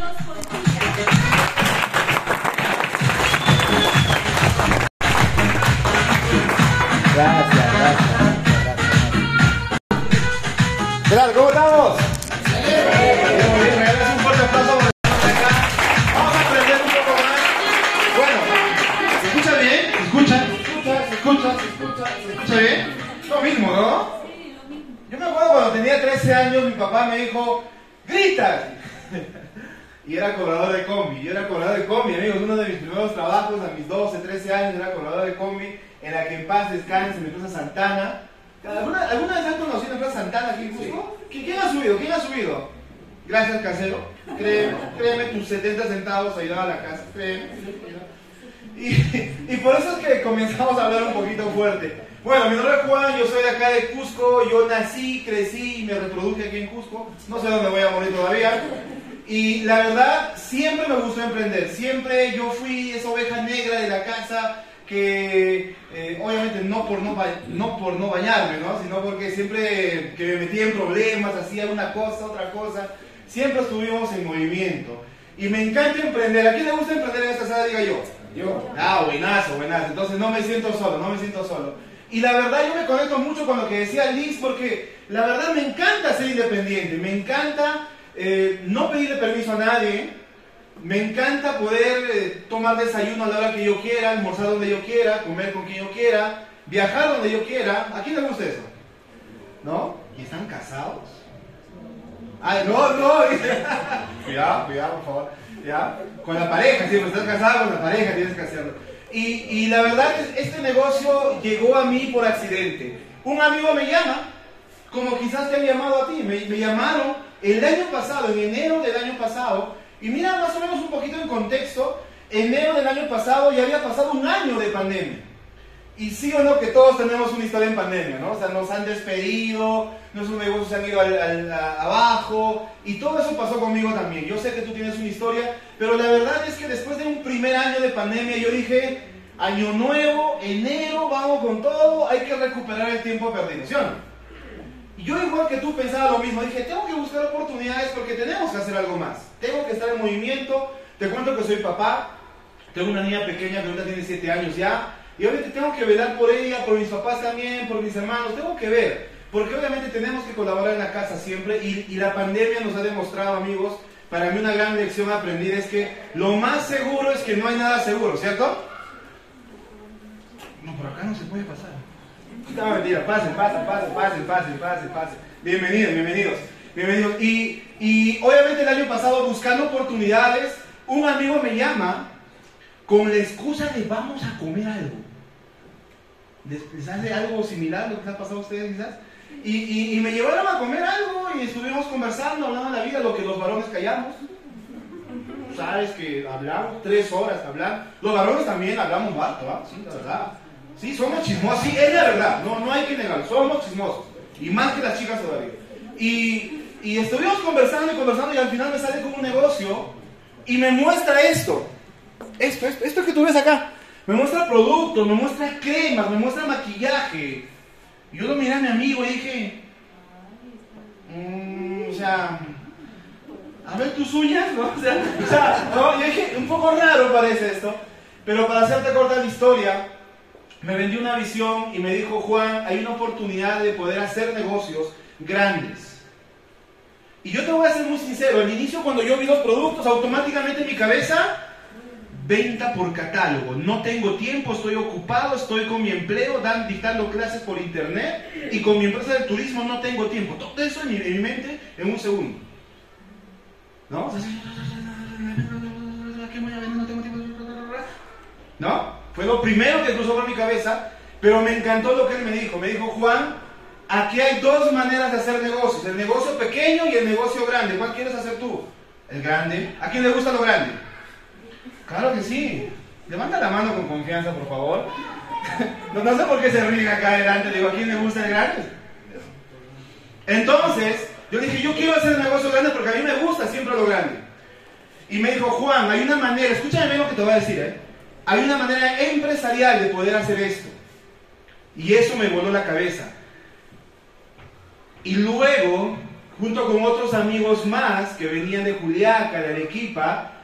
哥错了不 la casa. Y, por eso es que comenzamos a hablar un poquito fuerte. Bueno, mi nombre es Juan, yo soy de acá de Cusco, yo nací, crecí y me reproduje aquí en Cusco. No sé dónde voy a morir todavía. Y la verdad, siempre me gustó emprender. Siempre yo fui esa oveja negra de la casa que, eh, obviamente, no por no, no por no bañarme, ¿no? Sino porque siempre que me metía en problemas, hacía una cosa, otra cosa, siempre estuvimos en movimiento. Y me encanta emprender. ¿A quién le gusta emprender en esta sala? Diga yo. Yo. Ah, buenazo, buenazo. Entonces no me siento solo, no me siento solo. Y la verdad yo me conecto mucho con lo que decía Liz porque la verdad me encanta ser independiente, me encanta eh, no pedirle permiso a nadie, me encanta poder eh, tomar desayuno a la hora que yo quiera, almorzar donde yo quiera, comer con quien yo quiera, viajar donde yo quiera. ¿A quién le gusta eso? ¿No? ¿Y están casados? Ay, no, no. cuidado, cuidado, por favor. ¿Ya? Con la pareja, si estás casado con la pareja, tienes que hacerlo. Y, y la verdad es este negocio llegó a mí por accidente. Un amigo me llama, como quizás te han llamado a ti, me, me llamaron el año pasado, en enero del año pasado, y mira más o menos un poquito en contexto, enero del año pasado ya había pasado un año de pandemia. Y sí o no que todos tenemos una historia en pandemia, ¿no? O sea, nos han despedido, nuestros negocios se han ido al, abajo, y todo eso pasó conmigo también. Yo sé que tú tienes una historia, pero la verdad es que después de un primer año de pandemia yo dije, año nuevo, enero, vamos con todo, hay que recuperar el tiempo perdido, ¿sí? Y yo igual que tú pensaba lo mismo, dije, tengo que buscar oportunidades porque tenemos que hacer algo más. Tengo que estar en movimiento, te cuento que soy papá, tengo una niña pequeña que ahorita tiene 7 años ya, y obviamente tengo que velar por ella, por mis papás también, por mis hermanos, tengo que ver, porque obviamente tenemos que colaborar en la casa siempre, y, la pandemia nos ha demostrado, amigos, para mí una gran lección aprendida es que lo más seguro es que no hay nada seguro, ¿cierto? No, por acá no se puede pasar. No, mentira, pasen, pasen, pasen, pasen, pasen, pasen, pasen. Bienvenidos, bienvenidos, bienvenidos. Y, y obviamente el año pasado buscando oportunidades, un amigo me llama con la excusa de vamos a comer algo. ¿Les, hace algo similar lo que les ha pasado a ustedes quizás? Y, y- me llevaron a comer algo y estuvimos conversando, hablando de la vida, lo que los varones callamos. Sabes que hablamos tres horas, hablar. Los varones también hablamos harto, ¿ah? Sí, la verdad. Sí, somos chismosos, sí, es la verdad, no, no hay que negarlo, somos chismosos. Y más que las chicas todavía. Y, y estuvimos conversando y conversando y al final me sale con un negocio y me muestra esto. Esto, esto, esto que tú ves acá. Me muestra productos, me muestra cremas, me muestra maquillaje. Y yo lo miré a mi amigo y dije, "Mm, o sea, a tus uñas, ¿no? O sea, yo dije, un poco raro parece esto. Pero para hacerte corta la historia, me vendió una visión y me dijo, Juan, hay una oportunidad de poder hacer negocios grandes. Y yo te voy a ser muy sincero, al inicio cuando yo vi los productos, automáticamente en mi cabeza, venta por catálogo. No tengo tiempo, estoy ocupado, estoy con mi empleo, dictando clases por internet y con mi empresa de turismo no tengo tiempo. Todo eso en mi, en mi mente en un segundo. ¿No? ¿qué voy a vender? No tengo tiempo. ¿No? Fue lo primero que cruzó por mi cabeza, pero me encantó lo que él me dijo. Me dijo, Juan, aquí hay dos maneras de hacer negocios, el negocio pequeño y el negocio grande. ¿Cuál quieres hacer tú? El grande. ¿A quién le gusta lo grande? Claro que sí. Levanta la mano con confianza, por favor. No, no sé por qué se ríen acá adelante. Digo, ¿a quién le gusta el grande? Entonces, yo dije, yo quiero hacer el negocio grande porque a mí me gusta siempre lo grande. Y me dijo, Juan, hay una manera, escúchame bien lo que te voy a decir, ¿eh? Hay una manera empresarial de poder hacer esto. Y eso me voló la cabeza. Y luego, junto con otros amigos más que venían de Juliaca, de Arequipa,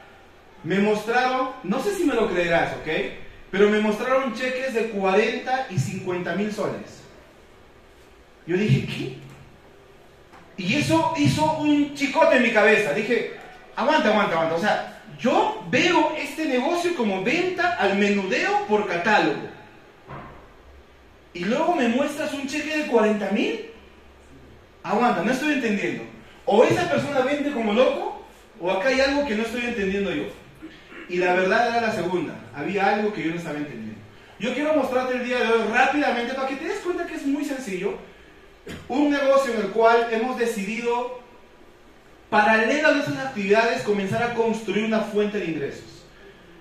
me mostraron, no sé si me lo creerás, ¿ok? Pero me mostraron cheques de 40 y 50 mil soles. Yo dije, ¿qué? Y eso hizo un chicote en mi cabeza. Dije, aguanta, aguanta, aguanta. O sea, yo veo este negocio como venta al menudeo por catálogo. Y luego me muestras un cheque de 40 mil. Aguanta, no estoy entendiendo. O esa persona vende como loco, o acá hay algo que no estoy entendiendo yo. Y la verdad era la segunda. Había algo que yo no estaba entendiendo. Yo quiero mostrarte el día de hoy rápidamente para que te des cuenta que es muy sencillo. Un negocio en el cual hemos decidido, paralelo a nuestras actividades, comenzar a construir una fuente de ingresos.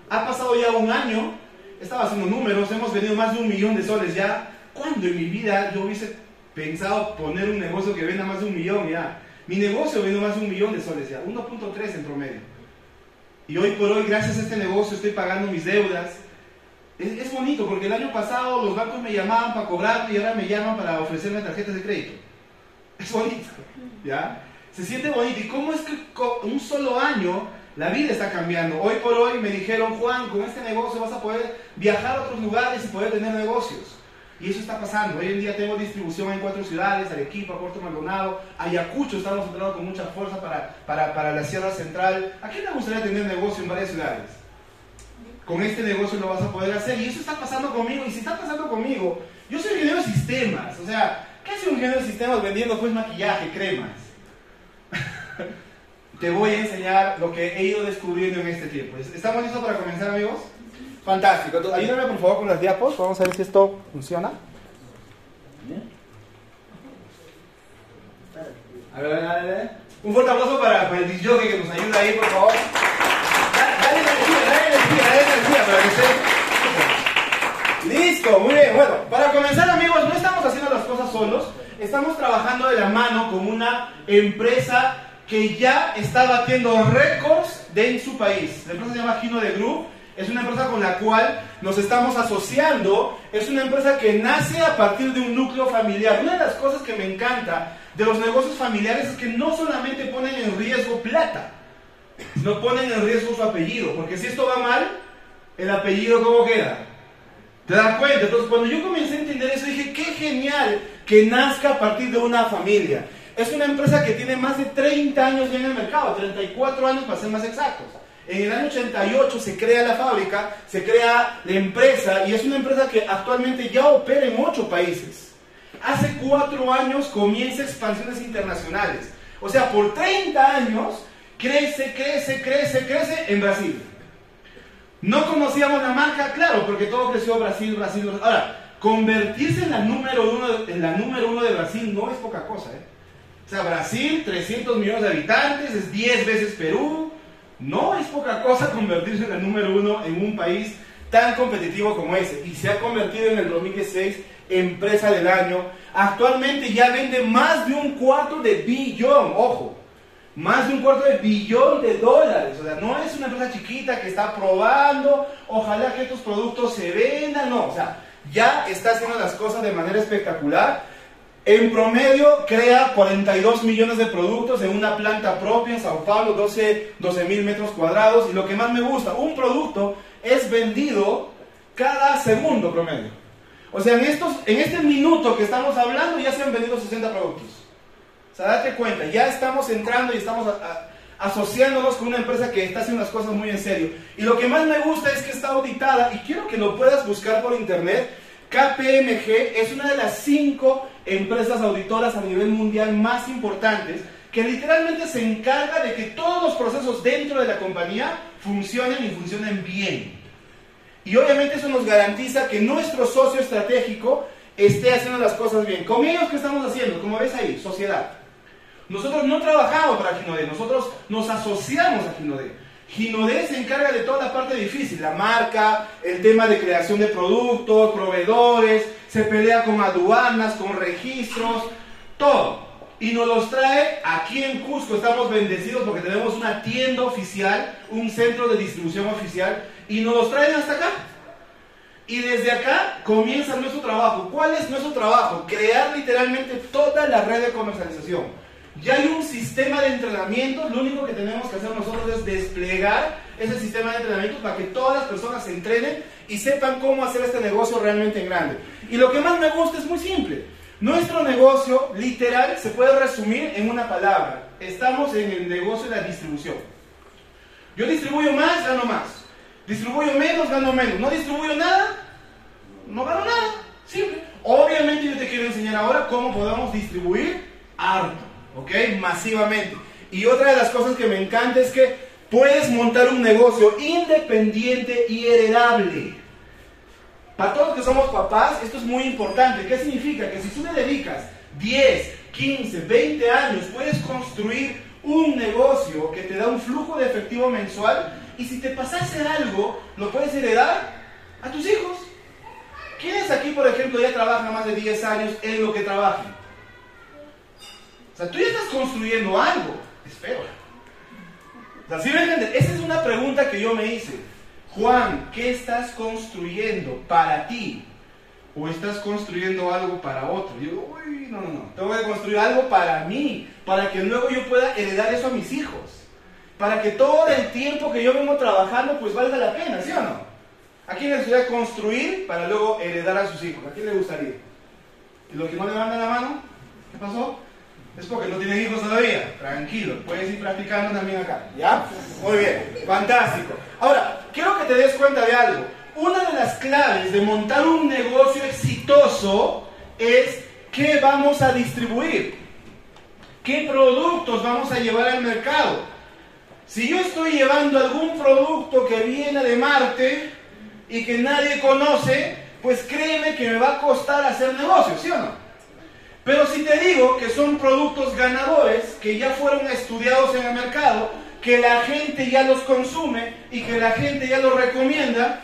Ha pasado ya un año, estaba haciendo números, hemos vendido más de un millón de soles ya. ¿Cuándo en mi vida yo hubiese pensado poner un negocio que venda más de un millón ya? Mi negocio vende más de un millón de soles ya, 1.3 en promedio. Y hoy por hoy, gracias a este negocio, estoy pagando mis deudas. Es, bonito porque el año pasado los bancos me llamaban para cobrar y ahora me llaman para ofrecerme tarjetas de crédito. Es bonito, ¿ya? Se siente bonito. ¿Y cómo es que un solo año la vida está cambiando? Hoy por hoy me dijeron, Juan, con este negocio vas a poder viajar a otros lugares y poder tener negocios. Y eso está pasando. Hoy en día tengo distribución en cuatro ciudades, Arequipa, Puerto Maldonado, Ayacucho, estamos entrando con mucha fuerza para, para, para la Sierra Central. ¿A quién le gustaría tener negocio en varias ciudades? Con este negocio lo vas a poder hacer. Y eso está pasando conmigo. Y si está pasando conmigo, yo soy ingeniero de sistemas. O sea, ¿qué hace un ingeniero de sistemas vendiendo pues maquillaje, cremas? Te voy a enseñar lo que he ido descubriendo en este tiempo. ¿Estamos listos para comenzar, amigos? Fantástico. Entonces, ayúdame por favor con las diapos. Vamos a ver si esto funciona. A ver, a ver, Un fuerte aplauso para, el disjockey que nos ayuda ahí, por favor. Dale energía, dale energía, dale energía para que esté. Listo, muy bien. Bueno, para comenzar, amigos, no estamos haciendo las cosas solos. Estamos trabajando de la mano con una empresa que ya está batiendo récords en su país. La empresa se llama Gino de Group es una empresa con la cual nos estamos asociando, es una empresa que nace a partir de un núcleo familiar. Una de las cosas que me encanta de los negocios familiares es que no solamente ponen en riesgo plata, no ponen en riesgo su apellido, porque si esto va mal, el apellido ¿cómo queda? ¿Te das cuenta? Entonces cuando yo comencé a entender eso dije, qué genial que nazca a partir de una familia. Es una empresa que tiene más de 30 años ya en el mercado, 34 años para ser más exactos. En el año 88 se crea la fábrica, se crea la empresa y es una empresa que actualmente ya opera en ocho países. Hace cuatro años comienza expansiones internacionales. O sea, por 30 años crece, crece, crece, crece en Brasil. No conocíamos la marca, claro, porque todo creció Brasil, Brasil, Brasil. Ahora, convertirse en la número uno, en la número uno de Brasil no es poca cosa. ¿eh? O sea, Brasil, 300 millones de habitantes, es 10 veces Perú, no es poca cosa convertirse en el número uno en un país tan competitivo como ese. Y se ha convertido en el 2016 empresa del año. Actualmente ya vende más de un cuarto de billón, ojo, más de un cuarto de billón de dólares. O sea, no es una empresa chiquita que está probando, ojalá que estos productos se vendan, no, o sea, ya está haciendo las cosas de manera espectacular en promedio crea 42 millones de productos en una planta propia en Sao Paulo, 12 mil metros cuadrados. Y lo que más me gusta, un producto es vendido cada segundo promedio. O sea, en, estos, en este minuto que estamos hablando ya se han vendido 60 productos. O sea, date cuenta, ya estamos entrando y estamos asociándonos con una empresa que está haciendo las cosas muy en serio. Y lo que más me gusta es que está auditada y quiero que lo puedas buscar por internet KPMG es una de las cinco empresas auditoras a nivel mundial más importantes que literalmente se encarga de que todos los procesos dentro de la compañía funcionen y funcionen bien. Y obviamente eso nos garantiza que nuestro socio estratégico esté haciendo las cosas bien. ¿Con ellos qué estamos haciendo? Como ves ahí, sociedad. Nosotros no trabajamos para Ginode, nosotros nos asociamos a Ginode. Ginodé se encarga de toda la parte difícil, la marca, el tema de creación de productos, proveedores, se pelea con aduanas, con registros, todo. Y nos los trae aquí en Cusco. Estamos bendecidos porque tenemos una tienda oficial, un centro de distribución oficial, y nos los traen hasta acá. Y desde acá comienza nuestro trabajo. ¿Cuál es nuestro trabajo? Crear literalmente toda la red de comercialización Ya hay un sistema de entrenamiento, lo único que tenemos que hacer nosotros es desplegar ese sistema de entrenamiento para que todas las personas se entrenen y sepan cómo hacer este negocio realmente grande. Y lo que más me gusta es muy simple. Nuestro negocio literal se puede resumir en una palabra. Estamos en el negocio de la distribución. Yo distribuyo más, gano más. Distribuyo menos, gano menos. No distribuyo nada, no gano nada. Simple. Obviamente yo te quiero enseñar ahora cómo podemos distribuir harto, ¿ok? Masivamente. Y otra de las cosas que me encanta es que puedes montar un negocio independiente y heredable. Para todos los que somos papás, esto es muy importante. ¿Qué significa? Que si tú le dedicas 10, 15, 20 años, puedes construir un negocio que te da un flujo de efectivo mensual y si te pasase algo, lo puedes heredar a tus hijos. ¿Quiénes aquí, por ejemplo, ya trabajan más de 10 años en lo que trabajan? O sea, tú ya estás construyendo algo. Espero. O sea, ¿sí me entiendes? Esa es una pregunta que yo me hice. Juan, ¿qué estás construyendo para ti? ¿O estás construyendo algo para otro? Yo digo, uy, no, no, no. Tengo que construir algo para mí, para que luego yo pueda heredar eso a mis hijos. Para que todo el tiempo que yo vengo trabajando, pues valga la pena, ¿sí o no? ¿A quién le gustaría construir para luego heredar a sus hijos? ¿A quién le gustaría? ¿Y los que no levantan la mano? ¿Qué pasó? Es porque no tienen hijos todavía. Tranquilo, puedes ir practicando también acá. ¿Ya? Muy bien, fantástico. Ahora, quiero que te des cuenta de algo. Una de las claves de montar un negocio exitoso es qué vamos a distribuir, qué productos vamos a llevar al mercado. Si yo estoy llevando algún producto que viene de Marte y que nadie conoce, pues créeme que me va a costar hacer negocio, ¿sí o no? Son productos ganadores, que ya fueron estudiados en el mercado, que la gente ya los consume y que la gente ya los recomienda,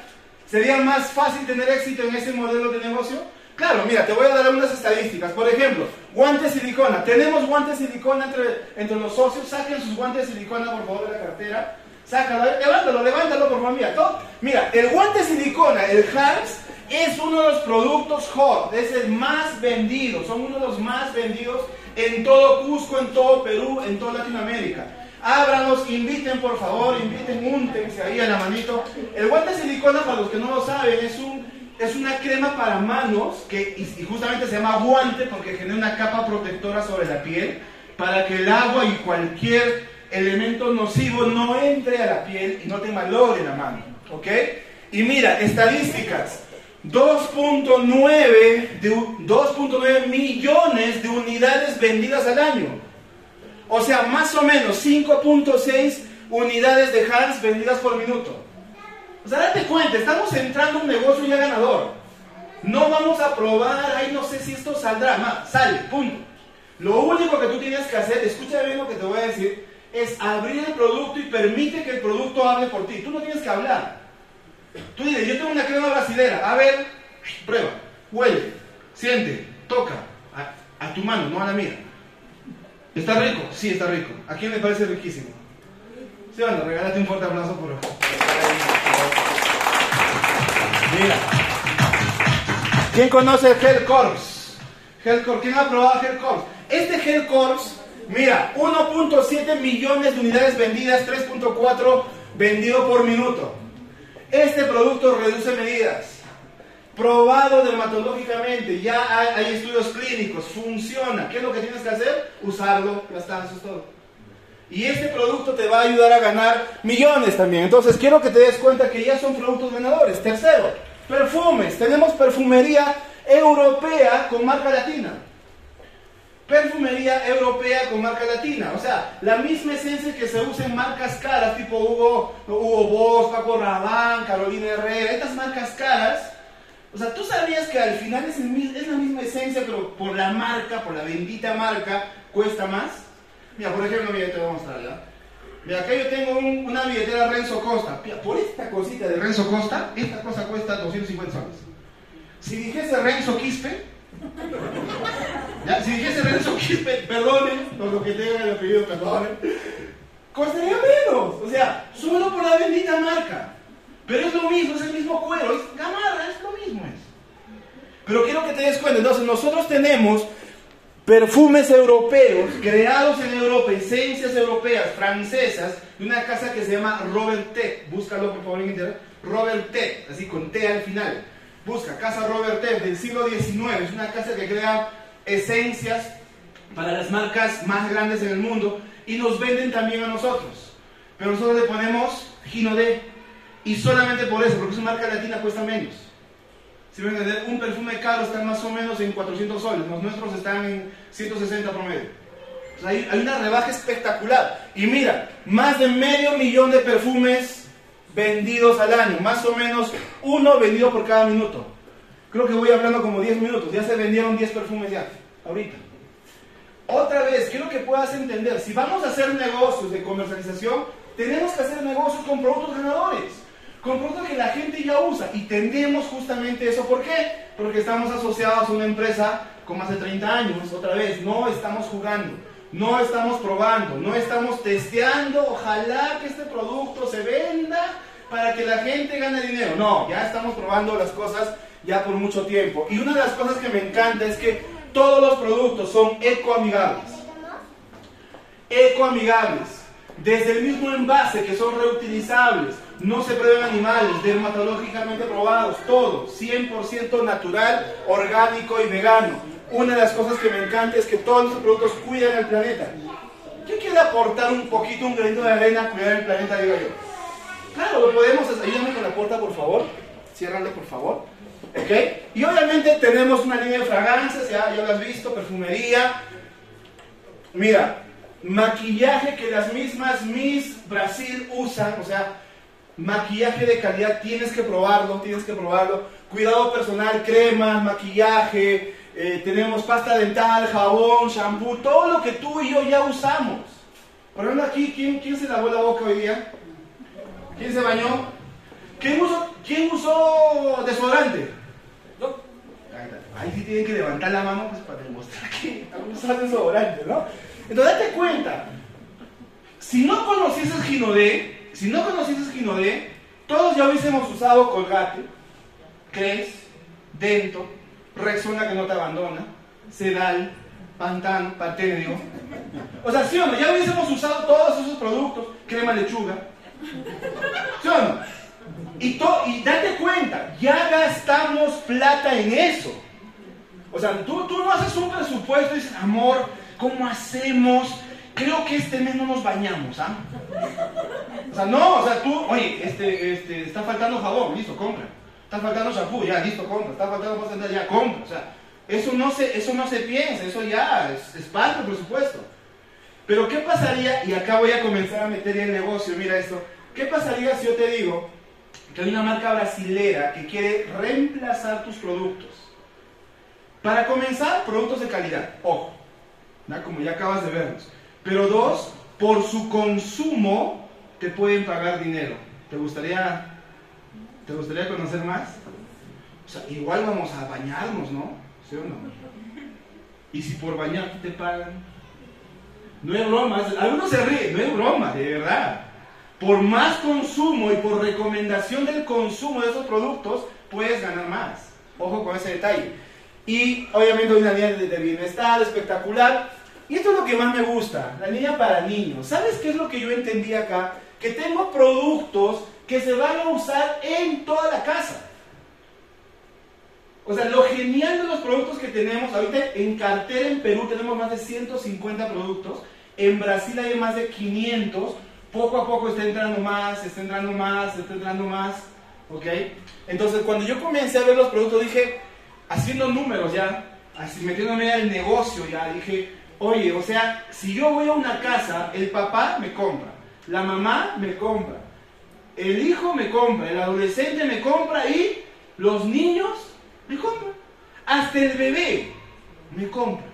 ¿sería más fácil tener éxito en ese modelo de negocio? Claro, mira, te voy a dar algunas estadísticas. Por ejemplo, guantes silicona. Tenemos guantes silicona entre, entre los socios. Saquen sus guantes silicona, por favor, de la cartera. Sácalo, levántalo, levántalo, por favor. Mira, mira el guante silicona, el Hans, es uno de los productos hot, es el más vendido, son uno de los más vendidos en todo Cusco, en todo Perú, en toda Latinoamérica. Ábranos, inviten por favor, inviten, úntense ahí a la manito. El guante silicona, para los que no lo saben, es, un, es una crema para manos que y justamente se llama guante porque genera una capa protectora sobre la piel para que el agua y cualquier elemento nocivo no entre a la piel y no te malogre la mano. ¿Ok? Y mira, estadísticas. 2.9 millones de unidades vendidas al año. O sea, más o menos 5.6 unidades de Hans vendidas por minuto. O sea, date cuenta, estamos entrando en un negocio ya ganador. No vamos a probar, ahí no sé si esto saldrá. Más, sale, punto. Lo único que tú tienes que hacer, escucha bien lo que te voy a decir, es abrir el producto y permite que el producto hable por ti. Tú no tienes que hablar. Tú dices, yo tengo una crema brasilera. A ver, prueba, huele, siente, toca. A, tu mano, no a la mía. ¿Está rico? Sí, está rico. ¿A quién le parece riquísimo? Sí, bueno, regálate un fuerte aplauso por... Mira. ¿Quién conoce el Gel Corps? ¿Quién ha probado Gel Corps? Este Gel Corps, mira, 1.7 millones de unidades vendidas, 3.4 vendido por minuto. Este producto reduce medidas. Probado dermatológicamente, ya hay, estudios clínicos, funciona. ¿Qué es lo que tienes que hacer? Usarlo, está, eso es todo. Y este producto te va a ayudar a ganar millones también. Entonces quiero que te des cuenta que ya son productos ganadores. Tercero, perfumes. Tenemos perfumería europea con marca latina perfumería europea con marca latina. O sea, la misma esencia que se usa en marcas caras, tipo Hugo, Hugo Boss, Paco Rabanne, Carolina Herrera, estas marcas caras. O sea, tú sabías que al final es, es la misma esencia, pero por la marca, por la bendita marca, cuesta más. Mira, por ejemplo, mira, te voy a mostrar. Mira, acá yo tengo una billetera Renzo Costa. por esta cosita de Renzo Costa, esta cosa cuesta 250 soles. Si dijese Renzo Quispe, si dijese Renzo Quispe, perdonen por lo que tenga el apellido, perdonen, costaría menos. O sea, solo por la bendita marca. Pero es lo mismo, es el mismo cuero, es gamarra, es lo mismo. Es. Pero quiero que te des cuenta, entonces nosotros tenemos perfumes europeos, creados en Europa, esencias europeas, francesas, de una casa que se llama Robert T. Búscalo por favor en internet. Robert T. Así con T al final. Busca Casa Robert T. del siglo XIX. Es una casa que crea esencias para las marcas más grandes en el mundo y nos venden también a nosotros. Pero nosotros le ponemos Gino D. Y solamente por eso, porque su marca latina cuesta menos. Si ven, un perfume caro está más o menos en 400 soles, los nuestros están en 160 promedio. hay, hay una rebaja espectacular. Y mira, más de medio millón de perfumes vendidos al año, más o menos uno vendido por cada minuto. Creo que voy hablando como 10 minutos, ya se vendieron 10 perfumes ya, ahorita. Otra vez, quiero que puedas entender, si vamos a hacer negocios de comercialización, tenemos que hacer negocios con productos ganadores con productos que la gente ya usa y tendemos justamente eso. ¿Por qué? Porque estamos asociados a una empresa con más de 30 años, otra vez, no estamos jugando, no estamos probando, no estamos testeando, ojalá que este producto se venda para que la gente gane dinero. No, ya estamos probando las cosas ya por mucho tiempo. Y una de las cosas que me encanta es que todos los productos son ecoamigables. Ecoamigables. Desde el mismo envase que son reutilizables no se prueban animales, dermatológicamente probados, todo, 100% natural, orgánico y vegano. Una de las cosas que me encanta es que todos estos productos cuidan el planeta. ¿Quién quiere aportar un poquito, un granito de arena a cuidar el planeta, digo yo? Claro, lo podemos. Ayúdame con la puerta, por favor. Ciérrale, por favor. ¿Ok? Y obviamente tenemos una línea de fragancias, ya, ya lo has visto, perfumería. Mira, maquillaje que las mismas Miss Brasil usan, o sea, maquillaje de calidad, tienes que probarlo, tienes que probarlo. Cuidado personal, cremas, maquillaje, eh, tenemos pasta dental, jabón, shampoo, todo lo que tú y yo ya usamos. Por ejemplo, aquí, ¿quién, quién se lavó la boca hoy día? ¿Quién se bañó? ¿Quién usó, quién usó desodorante? Ahí sí tienen que levantar la mano pues, para demostrar que usado desodorante, ¿no? Entonces date cuenta, si no conocieses Ginodé, si no conociste Ginodé, todos ya hubiésemos usado Colgate, Cres, Dento, Rexona que no te abandona, Sedal, Pantano, Patenio. O sea, ¿sí o no? Ya hubiésemos usado todos esos productos, crema lechuga. ¿Sí o no? Y, y date cuenta, ya gastamos plata en eso. O sea, tú, tú no haces un presupuesto y dices, amor, ¿cómo hacemos creo que este mes no nos bañamos, ¿ah? O sea, no, o sea, tú, oye, este, este, está faltando jabón, listo, compra. Está faltando shampoo, ya, listo, compra. Está faltando pasta ya, compra. O sea, eso no se, eso no se piensa, eso ya es, es parte del presupuesto. Pero ¿qué pasaría? Y acá voy a comenzar a meter el negocio, mira esto. ¿Qué pasaría si yo te digo que hay una marca brasilera que quiere reemplazar tus productos? Para comenzar, productos de calidad. Ojo, como ya acabas de verlos. Pero dos, por su consumo te pueden pagar dinero. ¿Te gustaría, te gustaría conocer más? O sea, igual vamos a bañarnos, ¿no? ¿Sí o no? Y si por bañarte te pagan. No es broma, algunos se ríen, no es broma, de verdad. Por más consumo y por recomendación del consumo de esos productos, puedes ganar más. Ojo con ese detalle. Y obviamente una línea de bienestar espectacular. Y esto es lo que más me gusta, la línea para niños. ¿Sabes qué es lo que yo entendí acá? Que tengo productos que se van a usar en toda la casa. O sea, lo genial de los productos que tenemos, ahorita en cartera en Perú tenemos más de 150 productos, en Brasil hay más de 500, poco a poco está entrando más, está entrando más, está entrando más, ¿ok? Entonces cuando yo comencé a ver los productos dije, haciendo números ya, así metiéndome al negocio ya, dije, Oye, o sea, si yo voy a una casa, el papá me compra, la mamá me compra, el hijo me compra, el adolescente me compra y los niños me compran. Hasta el bebé me compra.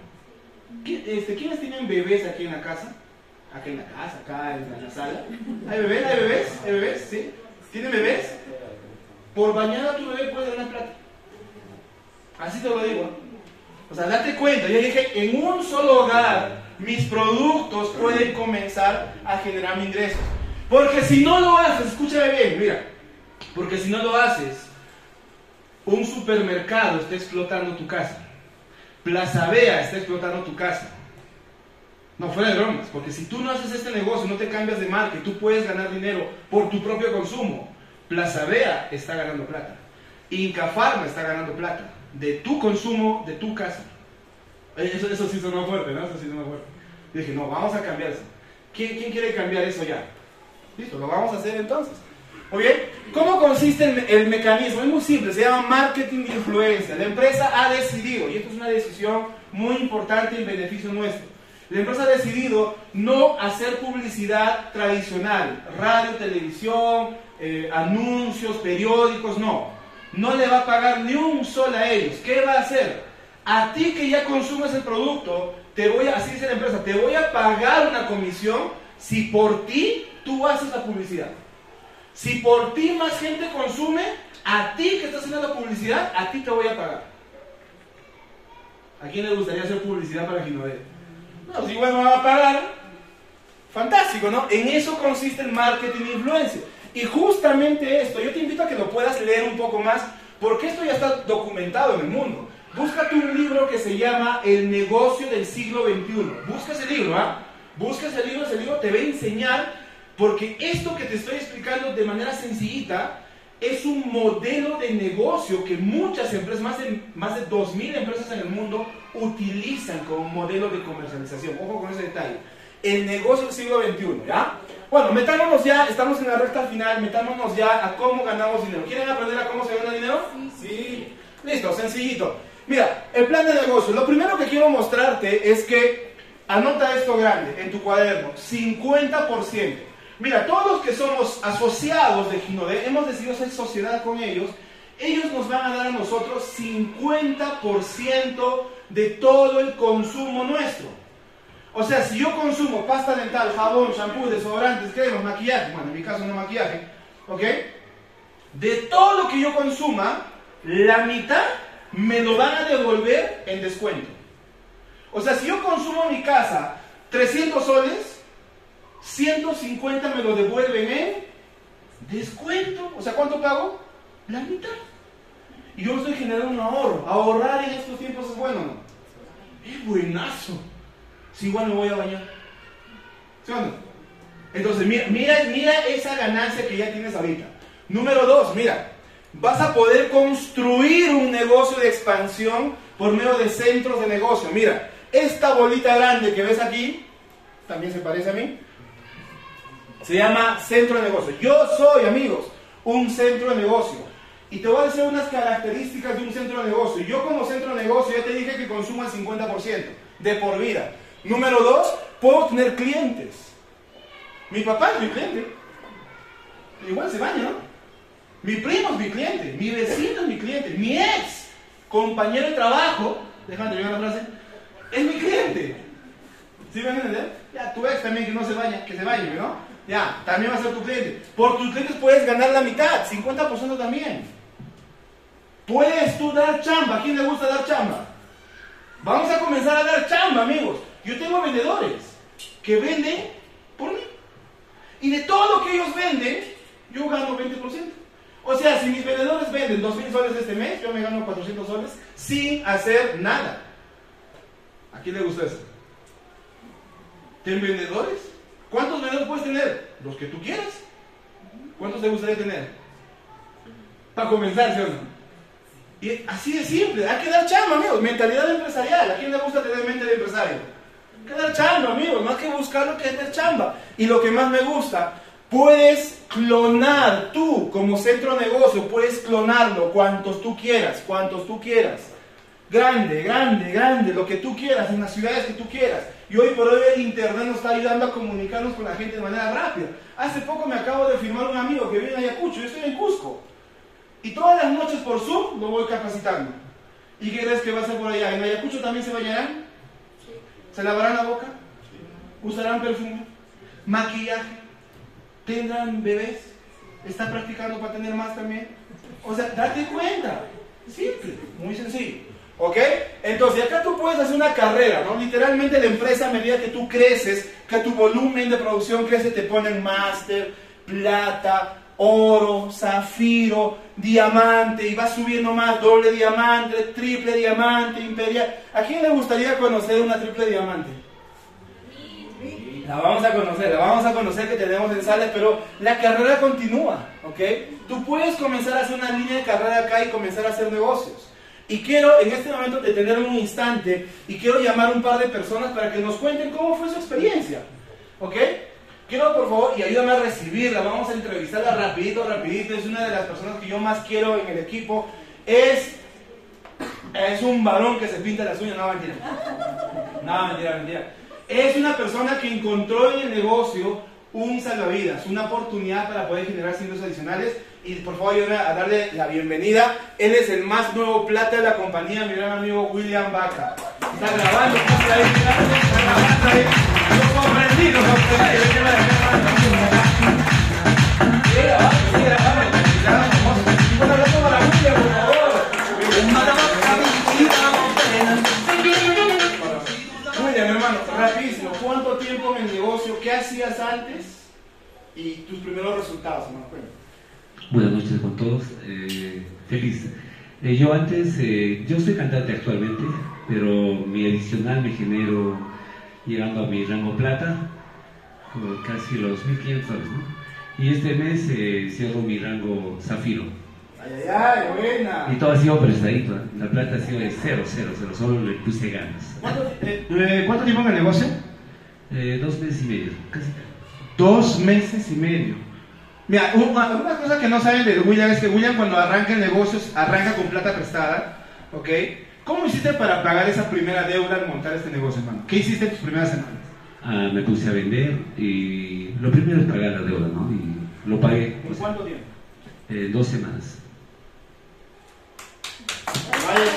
Este, ¿Quiénes tienen bebés aquí en la casa? Aquí en la casa, acá en la sala. ¿Hay bebés? ¿Hay bebés? ¿Hay bebés? ¿Sí? ¿Tienen bebés? Por bañar a tu bebé puedes ganar plata. Así te lo digo. O sea, date cuenta, yo dije, en un solo hogar mis productos pueden comenzar a generar ingresos. Porque si no lo haces, escúchame bien, mira, porque si no lo haces, un supermercado está explotando tu casa. Plaza Vea está explotando tu casa. No, fuera de bromas, porque si tú no haces este negocio, no te cambias de marca tú puedes ganar dinero por tu propio consumo, Plaza Vea está ganando plata. Inca Pharma está ganando plata de tu consumo, de tu casa. Eh, eso, eso sí sonó fuerte, ¿no? Eso sí sonó fuerte. dije, no, vamos a cambiar eso. ¿Quién, ¿Quién quiere cambiar eso ya? Listo, lo vamos a hacer entonces. Muy bien, ¿cómo consiste el, mecanismo? Es muy simple, se llama marketing de influencia. La empresa ha decidido, y esto es una decisión muy importante en beneficio nuestro, la empresa ha decidido no hacer publicidad tradicional, radio, televisión, eh, anuncios, periódicos, no. No le va a pagar ni un sol a ellos. ¿Qué va a hacer? A ti que ya consumes el producto, te voy a, así dice la empresa, te voy a pagar una comisión si por ti tú haces la publicidad. Si por ti más gente consume, a ti que estás haciendo la publicidad, a ti te voy a pagar. ¿A quién le gustaría hacer publicidad para Ginodé? No, si bueno, van a pagar, fantástico, ¿no? En eso consiste el marketing de influencia. Y justamente esto, yo te invito a que lo puedas leer un poco más, porque esto ya está documentado en el mundo. Búscate un libro que se llama El negocio del siglo XXI. Busca ese libro, ¿ah? Busca ese libro, ese libro te va a enseñar, porque esto que te estoy explicando de manera sencillita, es un modelo de negocio que muchas empresas, más de, más de 2.000 empresas en el mundo, utilizan como modelo de comercialización. Ojo con ese detalle. El negocio del siglo XXI, ¿ya? Bueno, metámonos ya, estamos en la recta final, metámonos ya a cómo ganamos dinero. ¿Quieren aprender a cómo se gana dinero? Sí. sí. Listo, sencillito. Mira, el plan de negocio. Lo primero que quiero mostrarte es que, anota esto grande en tu cuaderno, 50%. Mira, todos los que somos asociados de Ginode, hemos decidido hacer sociedad con ellos, ellos nos van a dar a nosotros 50% de todo el consumo nuestro. O sea, si yo consumo pasta dental, jabón, shampoo, desodorantes, cremas, maquillaje, bueno, en mi caso no maquillaje, ¿ok? De todo lo que yo consuma, la mitad me lo van a devolver en descuento. O sea, si yo consumo en mi casa 300 soles, 150 me lo devuelven en descuento. O sea, ¿cuánto pago? La mitad. Y yo estoy generando un ahorro. Ahorrar en estos tiempos es bueno, ¿no? Es buenazo. Si igual me voy a bañar. ¿Sí o? Entonces, mira, mira, mira esa ganancia que ya tienes ahorita. Número dos, mira, vas a poder construir un negocio de expansión por medio de centros de negocio. Mira, esta bolita grande que ves aquí, también se parece a mí, se llama centro de negocio. Yo soy, amigos, un centro de negocio. Y te voy a decir unas características de un centro de negocio. Yo como centro de negocio ya te dije que consumo el 50% de por vida. Número dos, puedo tener clientes. Mi papá es mi cliente. Igual se baña, ¿no? Mi primo es mi cliente. Mi vecino es mi cliente. Mi ex compañero de trabajo, déjame terminar la frase, es mi cliente. ¿Sí me entienden? Ya, tu ex también que no se baña, que se bañe, ¿no? Ya, también va a ser tu cliente. Por tus clientes puedes ganar la mitad, 50% también. Puedes tú dar chamba. ¿A quién le gusta dar chamba? Vamos a comenzar a dar chamba, amigos. Yo tengo vendedores que venden por mí. Y de todo lo que ellos venden, yo gano 20%. O sea, si mis vendedores venden 2.000 soles este mes, yo me gano 400 soles sin hacer nada. ¿A quién le gusta eso? ¿Ten vendedores? ¿Cuántos vendedores puedes tener? Los que tú quieras. ¿Cuántos te gustaría tener? Para comenzar, ¿sí? Y así de simple, hay que dar chamba, amigos. Mentalidad empresarial. ¿A quién le gusta tener mente de empresario? Hay que dar chamba, amigos. Más que buscar lo que es dar chamba. Y lo que más me gusta, puedes clonar tú como centro de negocio, puedes clonarlo cuantos tú quieras, cuantos tú quieras. Grande, grande, grande, lo que tú quieras, en las ciudades que tú quieras. Y hoy por hoy el Internet nos está ayudando a comunicarnos con la gente de manera rápida. Hace poco me acabo de firmar un amigo que vive en Ayacucho, yo estoy en Cusco. Y todas las noches por Zoom lo voy capacitando. ¿Y qué crees que va a hacer por allá? ¿En Ayacucho también se bañarán? ¿Se lavarán la boca? ¿Usarán perfume? ¿Maquillaje? ¿Tendrán bebés? ¿Está practicando para tener más también? O sea, date cuenta. Simple, muy sencillo. ¿Ok? Entonces, acá tú puedes hacer una carrera, ¿no? Literalmente la empresa a medida que tú creces, que tu volumen de producción crece, te ponen máster, plata, oro, zafiro, diamante, y va subiendo más, doble diamante, triple diamante, imperial. ¿A quién le gustaría conocer una triple diamante? La vamos a conocer, la vamos a conocer que tenemos en sales, pero la carrera continúa, ¿ok? Tú puedes comenzar a hacer una línea de carrera acá y comenzar a hacer negocios. Y quiero en este momento detener un instante y quiero llamar a un par de personas para que nos cuenten cómo fue su experiencia, ¿ok? Quiero por favor y ayúdame a recibirla, vamos a entrevistarla rapidito, rapidito, es una de las personas que yo más quiero en el equipo, es, es un varón que se pinta las uñas, no mentira, no mentira, mentira. Es una persona que encontró en el negocio un salvavidas, una oportunidad para poder generar ingresos adicionales. Y por favor, ayúdame a darle la bienvenida. Él es el más nuevo plata de la compañía, mi gran amigo William Baca. Está grabando, está ahí, está grabando ahí. Comprendí, William, hermano. ¿Cuánto tiempo en el negocio? ¿Qué hacías antes? Y tus primeros resultados, hermano. Buenas noches con todos. Eh, feliz. Eh, yo antes, eh, yo soy cantante actualmente, pero mi adicional me genero llegando a mi rango plata, por casi los 1.500 dólares, ¿no? Y este mes eh, cierro mi rango zafiro. Ay, ay, ay, buena. Y todo ha sido prestadito, ¿eh? la plata ha sido de cero, cero, cero, solo le puse ganas. ¿Cuánto, eh, ¿Cuánto tiempo en el negocio? Eh, dos meses y medio, casi. Dos meses y medio. Mira, una, una cosa que no saben de William es que William cuando arranca el negocio arranca con plata prestada, ¿ok? ¿Cómo hiciste para pagar esa primera deuda al montar este negocio, hermano? ¿Qué hiciste en tus primeras semanas? Ah, me puse a vender y lo primero es pagar la deuda, ¿no? Y lo pagué ¿En cuánto tiempo? eh, dos semanas. Vaya.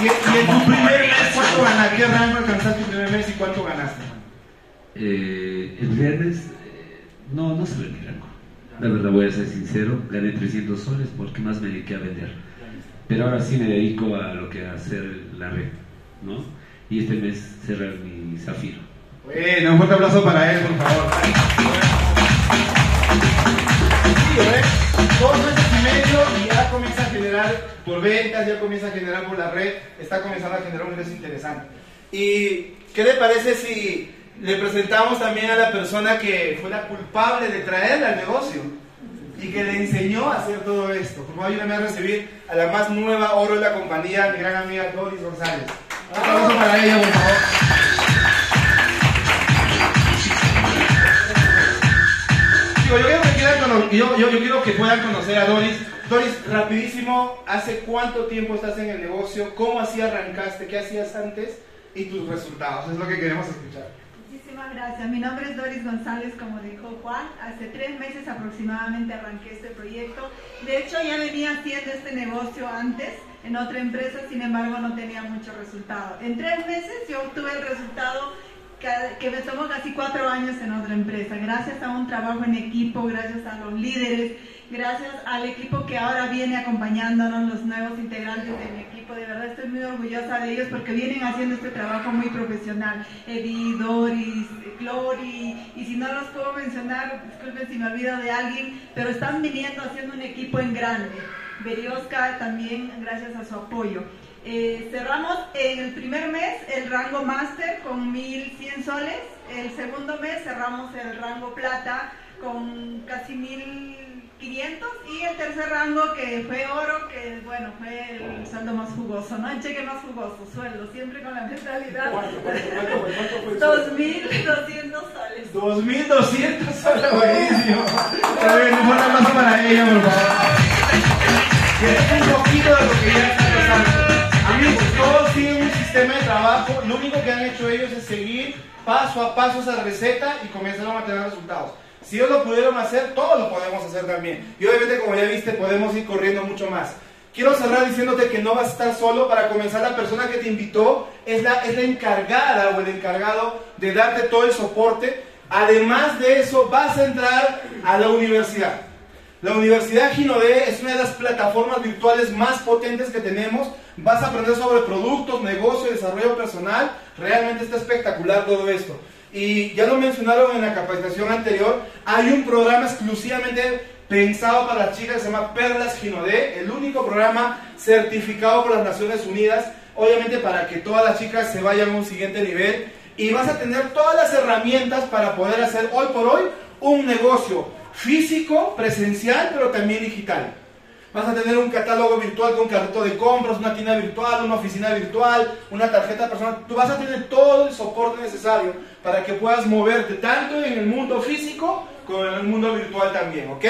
Y, y en tu primer mes, ¿cuánto ganaste? ¿Qué rango alcanzaste tu primer mes y cuánto ganaste? Eh, el viernes eh, no, no se mi rango. La verdad voy a ser sincero, gané 300 soles porque más me dediqué a vender. Pero ahora sí me dedico a lo que a hacer la red, ¿no? Y este mes cerrar mi zafiro. Bueno, un fuerte aplauso para él, por favor. Sí, ¿eh? Y ya comienza a generar por ventas, ya comienza a generar por la red, está comenzando a generar un ingreso interesante. ¿Y qué le parece si le presentamos también a la persona que fue la culpable de traerla al negocio y que le enseñó a hacer todo esto? Por favor, ayúdame a recibir a la más nueva oro de la compañía, mi gran amiga Doris González. Un aplauso para ella, por favor. Yo quiero que quieran yo, yo- yo quiero que puedan conocer a Doris. Doris, rapidísimo, ¿hace cuánto tiempo estás en el negocio? ¿Cómo así arrancaste? ¿Qué hacías antes? Y tus resultados, es lo que queremos escuchar. Muchísimas gracias. Mi nombre es Doris González, como dijo Juan. Hace tres meses aproximadamente arranqué este proyecto. De hecho, ya venía haciendo este negocio antes en otra empresa, sin embargo, no tenía mucho resultado. En tres meses yo obtuve el resultado que tomó casi cuatro años en otra empresa, gracias a un trabajo en equipo, gracias a los líderes, gracias al equipo que ahora viene acompañándonos, los nuevos integrantes de mi equipo. De verdad estoy muy orgullosa de ellos porque vienen haciendo este trabajo muy profesional. Eddie, Doris, Glory, y si no los puedo mencionar, disculpen si me olvido de alguien, pero están viniendo haciendo un equipo en grande. Berioska también, gracias a su apoyo. Eh, cerramos en el primer mes el rango máster con 1100 soles. El segundo mes cerramos el rango plata con casi 1500. Y el tercer rango que fue oro, que bueno, fue el sueldo más jugoso, ¿no? El cheque más jugoso, sueldo, siempre con la mentalidad. ¿Cuánto, cuánto, cuánto fue? ¿Cuánto fue el sueldo? 2200 soles. 2200 soles, buenísimo. Un aplauso para ella, por favor. Que es un poquito de lo que ya está pasando. Todos tienen un sistema de trabajo. Lo único que han hecho ellos es seguir paso a paso esa receta y comenzaron a tener resultados. Si ellos lo pudieron hacer, todos lo podemos hacer también. Y obviamente, como ya viste, podemos ir corriendo mucho más. Quiero cerrar diciéndote que no vas a estar solo. Para comenzar, la persona que te invitó es la, es la encargada o el encargado de darte todo el soporte. Además de eso, vas a entrar a la universidad. La Universidad Ginodé es una de las plataformas virtuales más potentes que tenemos. Vas a aprender sobre productos, negocio, desarrollo personal. Realmente está espectacular todo esto. Y ya lo mencionaron en la capacitación anterior, hay un programa exclusivamente pensado para las chicas, se llama Perlas Ginodé, el único programa certificado por las Naciones Unidas, obviamente para que todas las chicas se vayan a un siguiente nivel y vas a tener todas las herramientas para poder hacer hoy por hoy un negocio físico, presencial, pero también digital. Vas a tener un catálogo virtual con carrito de compras, una tienda virtual, una oficina virtual, una tarjeta personal. Tú vas a tener todo el soporte necesario para que puedas moverte tanto en el mundo físico como en el mundo virtual también, ¿ok?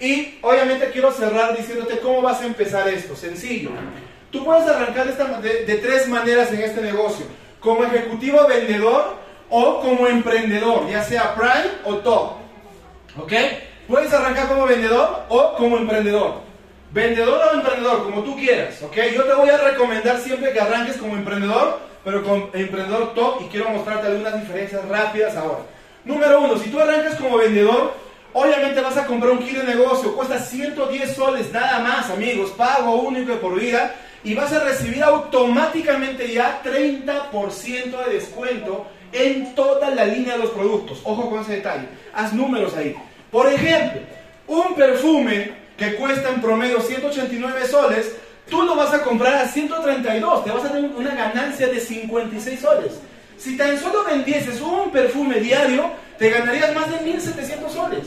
Y obviamente quiero cerrar diciéndote cómo vas a empezar esto. Sencillo. Tú puedes arrancar de, de tres maneras en este negocio. Como ejecutivo vendedor o como emprendedor, ya sea Prime o Top. ¿Ok? Puedes arrancar como vendedor o como emprendedor. Vendedor o emprendedor, como tú quieras. ¿Ok? Yo te voy a recomendar siempre que arranques como emprendedor, pero como emprendedor top y quiero mostrarte algunas diferencias rápidas ahora. Número uno, si tú arrancas como vendedor, obviamente vas a comprar un kit de negocio, cuesta 110 soles nada más, amigos, pago único por vida y vas a recibir automáticamente ya 30% de descuento en toda la línea de los productos. Ojo con ese detalle. Haz números ahí. Por ejemplo, un perfume que cuesta en promedio 189 soles, tú lo vas a comprar a 132. Te vas a tener una ganancia de 56 soles. Si tan solo vendieses un perfume diario, te ganarías más de 1700 soles.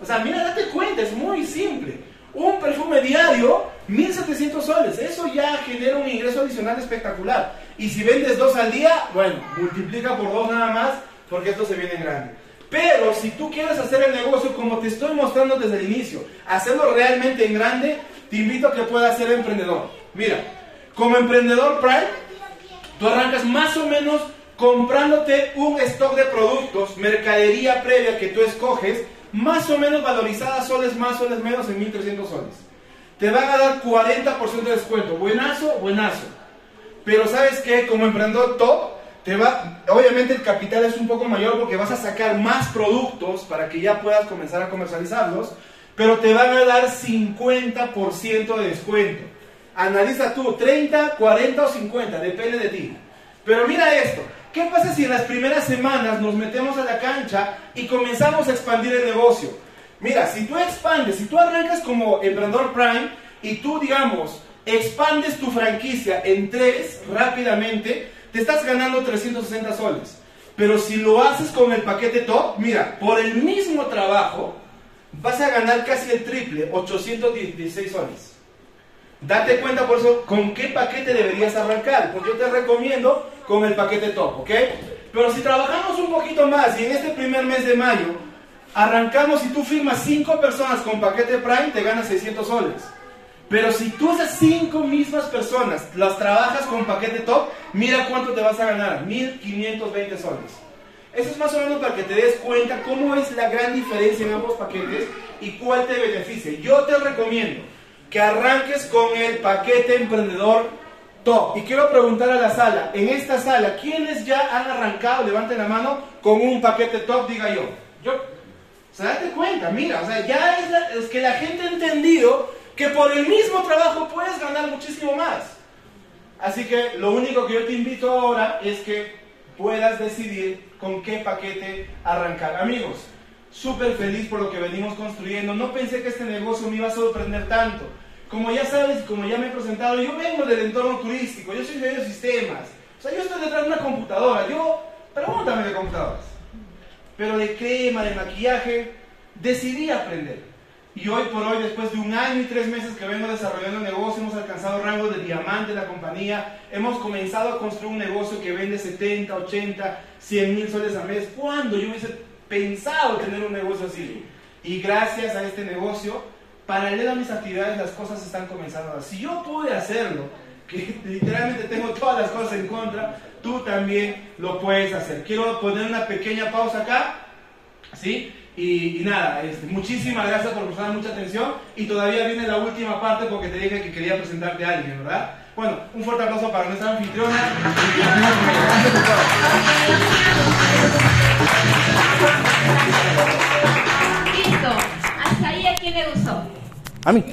O sea, mira, date cuenta, es muy simple. Un perfume diario, 1700 soles. Eso ya genera un ingreso adicional espectacular. Y si vendes dos al día, bueno, multiplica por dos nada más, porque esto se viene en grande. Pero si tú quieres hacer el negocio como te estoy mostrando desde el inicio, hacerlo realmente en grande, te invito a que puedas ser emprendedor. Mira, como emprendedor Prime, tú arrancas más o menos comprándote un stock de productos, mercadería previa que tú escoges, más o menos valorizada soles más, soles menos en 1300 soles. Te van a dar 40% de descuento. Buenazo, buenazo. Pero sabes que como emprendedor top, obviamente el capital es un poco mayor porque vas a sacar más productos para que ya puedas comenzar a comercializarlos, pero te van a dar 50% de descuento. Analiza tú, 30, 40 o 50, depende de ti. Pero mira esto, ¿qué pasa si en las primeras semanas nos metemos a la cancha y comenzamos a expandir el negocio? Mira, si tú expandes, si tú arrancas como emprendedor Prime y tú, digamos, expandes tu franquicia en tres rápidamente, te estás ganando 360 soles. Pero si lo haces con el paquete top, mira, por el mismo trabajo vas a ganar casi el triple, 816 soles. Date cuenta por eso con qué paquete deberías arrancar. Porque yo te recomiendo con el paquete top, ¿ok? Pero si trabajamos un poquito más y en este primer mes de mayo arrancamos y tú firmas 5 personas con paquete Prime, te ganas 600 soles. Pero si tú esas 5 mismas personas las trabajas con paquete top, mira cuánto te vas a ganar, 1520 soles. Eso es más o menos para que te des cuenta cómo es la gran diferencia en ambos paquetes y cuál te beneficia. Yo te recomiendo que arranques con el paquete emprendedor top. Y quiero preguntar a la sala, en esta sala, ¿quiénes ya han arrancado, levanten la mano, con un paquete top? Diga yo. Yo. O sea, date cuenta, mira, o sea, ya es, es que la gente ha entendido que por el mismo trabajo puedes ganar muchísimo más. Así que lo único que yo te invito ahora es que puedas decidir con qué paquete arrancar. Amigos, súper feliz por lo que venimos construyendo. No pensé que este negocio me iba a sorprender tanto. Como ya sabes, como ya me he presentado, yo vengo del entorno turístico, yo soy de sistemas. O sea, yo estoy detrás de una computadora. Yo, pregúntame de computadoras. Pero de crema, de maquillaje, decidí aprender. Y hoy por hoy, después de un año y tres meses que vengo desarrollando el negocio, hemos alcanzado rango de diamante de la compañía. Hemos comenzado a construir un negocio que vende 70, 80, 100 mil soles al mes. ¿Cuándo yo hubiese pensado tener un negocio así? Y gracias a este negocio, paralelo a mis actividades, las cosas están comenzando Si yo pude hacerlo, que literalmente tengo todas las cosas en contra, tú también lo puedes hacer. Quiero poner una pequeña pausa acá, ¿sí? Y, nada, este, muchísimas gracias por prestar mucha atención. Y todavía viene la última parte porque te dije que quería presentarte a alguien, ¿verdad? Bueno, un fuerte aplauso para nuestra anfitriona. Listo. Hasta ahí a quién le gustó. A mí.